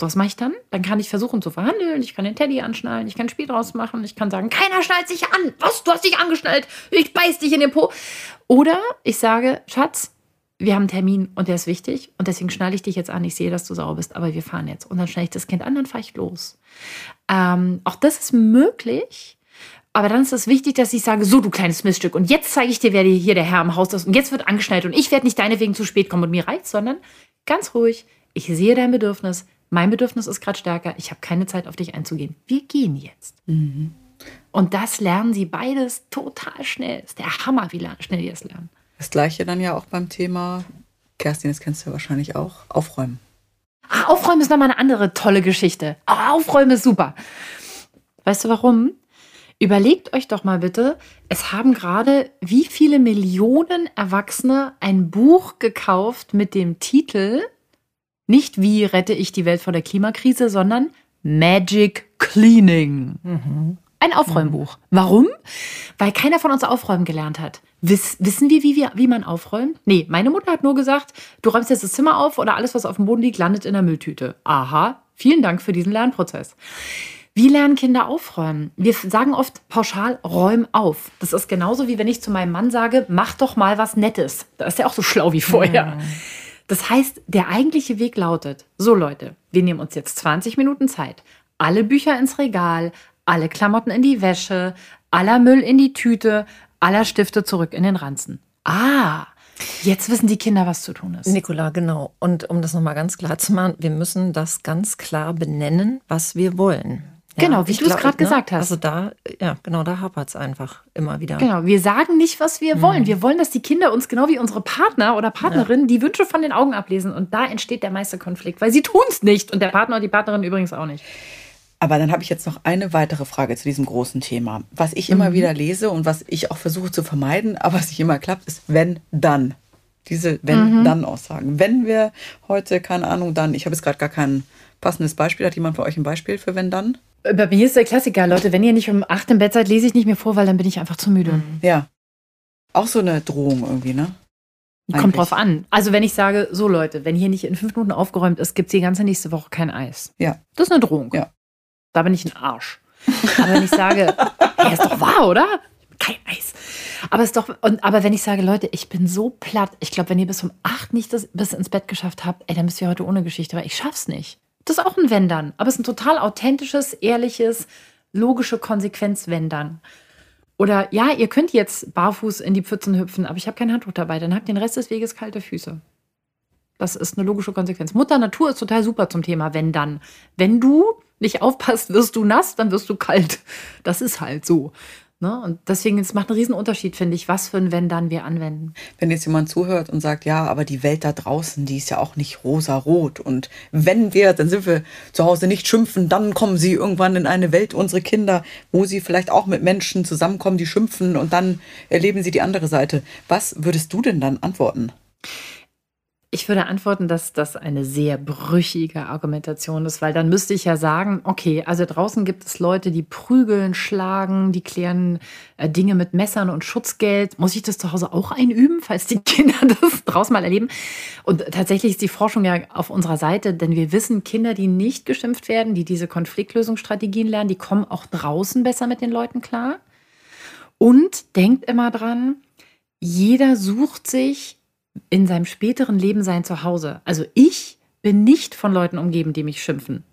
Was mache ich dann? Dann kann ich versuchen zu verhandeln, ich kann den Teddy anschnallen, ich kann ein Spiel draus machen, ich kann sagen, keiner schnallt sich an. Was? Du hast dich angeschnallt. Ich beiß dich in den Po. Oder ich sage, Schatz, wir haben einen Termin und der ist wichtig und deswegen schnalle ich dich jetzt an. Ich sehe, dass du sauer bist, aber wir fahren jetzt. Und dann schnalle ich das Kind an, dann fahre ich los. Ähm, auch das ist möglich. Aber dann ist es wichtig, dass ich sage, so du kleines Miststück und jetzt zeige ich dir, wer hier der Herr im Haus ist und jetzt wird angeschnallt und ich werde nicht deinetwegen zu spät kommen und mir reicht, sondern ganz ruhig, ich sehe dein Bedürfnis, mein Bedürfnis ist gerade stärker, ich habe keine Zeit auf dich einzugehen. Wir gehen jetzt. Mhm. Und das lernen sie beides total schnell. Das ist der Hammer, wie schnell die das lernen. Das gleiche dann ja auch beim Thema, Kerstin, das kennst du ja wahrscheinlich auch, aufräumen. Ah, aufräumen ist nochmal eine andere tolle Geschichte. Ah, aufräumen ist super. Weißt du warum? Überlegt euch doch mal bitte, es haben gerade wie viele Millionen Erwachsene ein Buch gekauft mit dem Titel nicht wie rette ich die Welt vor der Klimakrise, sondern Magic Cleaning. Mhm. Ein Aufräumbuch. Warum? Weil keiner von uns aufräumen gelernt hat. Wiss, wissen wir wie, wir, wie man aufräumt? Nee, meine Mutter hat nur gesagt, du räumst jetzt das Zimmer auf oder alles, was auf dem Boden liegt, landet in der Mülltüte. Aha, vielen Dank für diesen Lernprozess. Wie lernen Kinder aufräumen? Wir sagen oft pauschal, räum auf. Das ist genauso wie wenn ich zu meinem Mann sage, mach doch mal was Nettes. Da ist er auch so schlau wie vorher. Das heißt, der eigentliche Weg lautet, so Leute, wir nehmen uns jetzt 20 Minuten Zeit, alle Bücher ins Regal, alle Klamotten in die Wäsche, aller Müll in die Tüte, aller Stifte zurück in den Ranzen. Ah, Jetzt wissen die Kinder, was zu tun ist. Nicola, genau. Und um das nochmal ganz klar zu machen, wir müssen das ganz klar benennen, was wir wollen. Genau, wie du es gerade ne? gesagt hast. Also da, ja, genau, da hapert es einfach immer wieder. Genau, wir sagen nicht, was wir mhm. wollen. Wir wollen, dass die Kinder uns genau wie unsere Partner oder Partnerin ja. die Wünsche von den Augen ablesen. Und da entsteht der meiste Konflikt, weil sie tun es nicht. Und der Partner und die Partnerin übrigens auch nicht. Aber dann habe ich jetzt noch eine weitere Frage zu diesem großen Thema. Was ich immer mhm. wieder lese und was ich auch versuche zu vermeiden, aber was nicht immer klappt, ist wenn, dann. Diese wenn-dann-Aussagen. Wenn wir heute, keine Ahnung, dann, ich habe jetzt gerade gar kein passendes Beispiel. Hat jemand von euch ein Beispiel für wenn, dann? Bei mir ist der Klassiker, Leute, wenn ihr nicht um acht im Bett seid, lese ich nicht mehr vor, weil dann bin ich einfach zu müde. Mhm. Ja. Auch so eine Drohung irgendwie, ne? Eigentlich. Kommt drauf an. Also wenn ich sage, so Leute, wenn hier nicht in fünf Minuten aufgeräumt ist, gibt es die ganze nächste Woche kein Eis. Ja. Das ist eine Drohung. Ja. Da bin ich ein Arsch. Aber wenn ich sage, hey, ist doch wahr, oder? Kein Eis. Aber ist doch, und, aber wenn ich sage, Leute, ich bin so platt, ich glaube, wenn ihr bis um acht nicht das, bis ins Bett geschafft habt, ey, dann müsst ihr heute ohne Geschichte, weil ich schaff's nicht. Das ist auch ein Wenn-Dann. Aber es ist ein total authentisches, ehrliches, logische Konsequenz, wenn dann. Oder ja, ihr könnt jetzt barfuß in die Pfützen hüpfen, aber ich habe kein Handtuch dabei. Dann habt ihr den Rest des Weges kalte Füße. Das ist eine logische Konsequenz. Mutter Natur ist total super zum Thema wenn dann. Wenn du nicht aufpasst, wirst du nass, dann wirst du kalt. Das ist halt so. Ne? Und deswegen, es macht einen riesen Unterschied, finde ich, was für ein Wenn dann wir anwenden. Wenn jetzt jemand zuhört und sagt, ja, aber die Welt da draußen, die ist ja auch nicht rosa-rot. Und wenn wir, dann sind wir zu Hause nicht schimpfen, dann kommen sie irgendwann in eine Welt, unsere Kinder, wo sie vielleicht auch mit Menschen zusammenkommen, die schimpfen und dann erleben sie die andere Seite. Was würdest du denn dann antworten? Ich würde antworten, dass das eine sehr brüchige Argumentation ist, weil dann müsste ich ja sagen, okay, also draußen gibt es Leute, die prügeln, schlagen, die klären äh, Dinge mit Messern und Schutzgeld. Muss ich das zu Hause auch einüben, falls die Kinder das draußen mal erleben? Und tatsächlich ist die Forschung ja auf unserer Seite, denn wir wissen, Kinder, die nicht geschimpft werden, die diese Konfliktlösungsstrategien lernen, die kommen auch draußen besser mit den Leuten klar. Und denkt immer dran, jeder sucht sich in seinem späteren Leben sein Zuhause. Also ich bin nicht von Leuten umgeben, die mich schimpfen.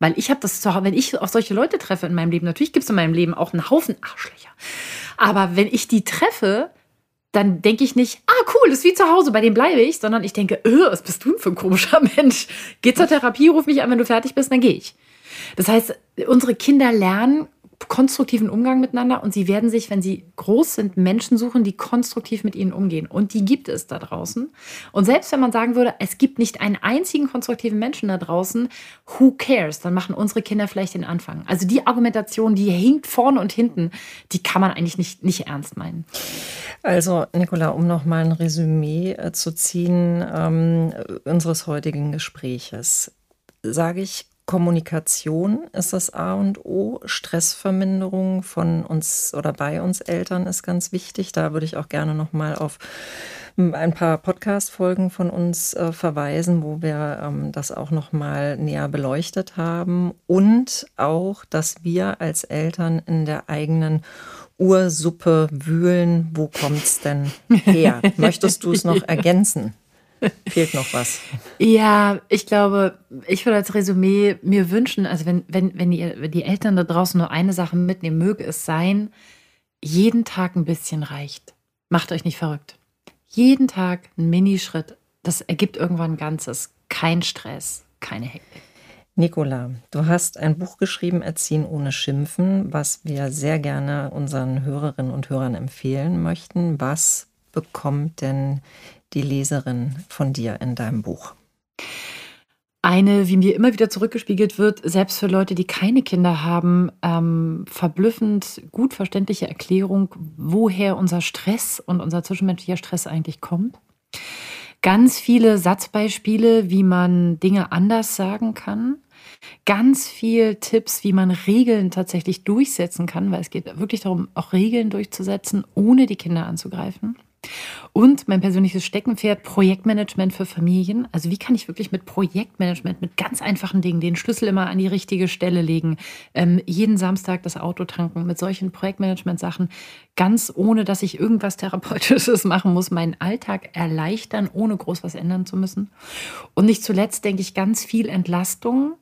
Weil ich habe das zu Hause, wenn ich auf solche Leute treffe in meinem Leben, natürlich gibt es in meinem Leben auch einen Haufen Arschlöcher. Aber wenn ich die treffe, dann denke ich nicht, ah cool, das ist wie zu Hause, bei dem bleibe ich, sondern ich denke, öh, was bist du denn für ein komischer Mensch? Geh zur Therapie, ruf mich an, wenn du fertig bist, dann gehe ich. Das heißt, unsere Kinder lernen konstruktiven Umgang miteinander und sie werden sich, wenn sie groß sind, Menschen suchen, die konstruktiv mit ihnen umgehen. Und die gibt es da draußen. Und selbst wenn man sagen würde, es gibt nicht einen einzigen konstruktiven Menschen da draußen, who cares? Dann machen unsere Kinder vielleicht den Anfang. Also die Argumentation, die hinkt vorne und hinten, die kann man eigentlich nicht, nicht ernst meinen. Also, Nicola, um nochmal ein Resümee äh, zu ziehen ähm, unseres heutigen Gespräches, sage ich Kommunikation ist das A und O. Stressverminderung von uns oder bei uns Eltern ist ganz wichtig. Da würde ich auch gerne noch mal auf ein paar Podcast-Folgen von uns äh, verweisen, wo wir ähm, das auch noch mal näher beleuchtet haben. Und auch, dass wir als Eltern in der eigenen Ursuppe wühlen. Wo kommt es denn her? Möchtest du es noch ergänzen? Fehlt noch was. Ja, ich glaube, ich würde als Resümee mir wünschen, also wenn, wenn, wenn, ihr, wenn die Eltern da draußen nur eine Sache mitnehmen, möge es sein, jeden Tag ein bisschen reicht. Macht euch nicht verrückt. Jeden Tag ein Minischritt, das ergibt irgendwann ein Ganzes. Kein Stress, keine Hektik. Nicola, du hast ein Buch geschrieben, Erziehen ohne Schimpfen, was wir sehr gerne unseren Hörerinnen und Hörern empfehlen möchten. Was bekommt denn die Leserin von dir in deinem Buch? Eine, wie mir immer wieder zurückgespiegelt wird, selbst für Leute, die keine Kinder haben, ähm, verblüffend gut verständliche Erklärung, woher unser Stress und unser zwischenmenschlicher Stress eigentlich kommt. Ganz viele Satzbeispiele, wie man Dinge anders sagen kann. Ganz viel Tipps, wie man Regeln tatsächlich durchsetzen kann, weil es geht wirklich darum, auch Regeln durchzusetzen, ohne die Kinder anzugreifen. Und mein persönliches Steckenpferd, Projektmanagement für Familien. Also wie kann ich wirklich mit Projektmanagement, mit ganz einfachen Dingen, den Schlüssel immer an die richtige Stelle legen, ähm, jeden Samstag das Auto tanken, mit solchen Projektmanagement-Sachen, ganz ohne, dass ich irgendwas Therapeutisches machen muss, meinen Alltag erleichtern, ohne groß was ändern zu müssen. Und nicht zuletzt denke ich ganz viel Entlastung,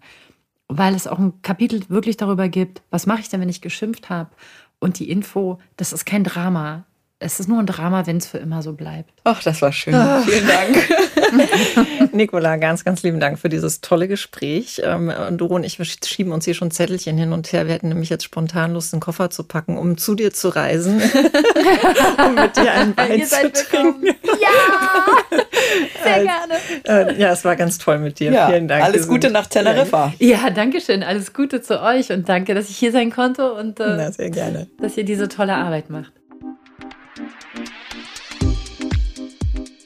weil es auch ein Kapitel wirklich darüber gibt, was mache ich denn, wenn ich geschimpft habe? Und die Info, das ist kein Drama es ist nur ein Drama, wenn es für immer so bleibt. Ach, das war schön. Ach. Vielen Dank. Nicola, ganz, ganz lieben Dank für dieses tolle Gespräch. Ähm, Doro und ich wir schieben uns hier schon Zettelchen hin und her. Wir hätten nämlich jetzt spontan Lust, einen Koffer zu packen, um zu dir zu reisen. um mit dir einen Wein zu trinken. Ja! Sehr gerne. Äh, ja, es war ganz toll mit dir. Ja, Vielen Dank. Alles Gute nach Teneriffa. Ja, danke schön. Alles Gute zu euch und danke, dass ich hier sein konnte und äh, Na, sehr gerne. dass ihr diese tolle Arbeit macht.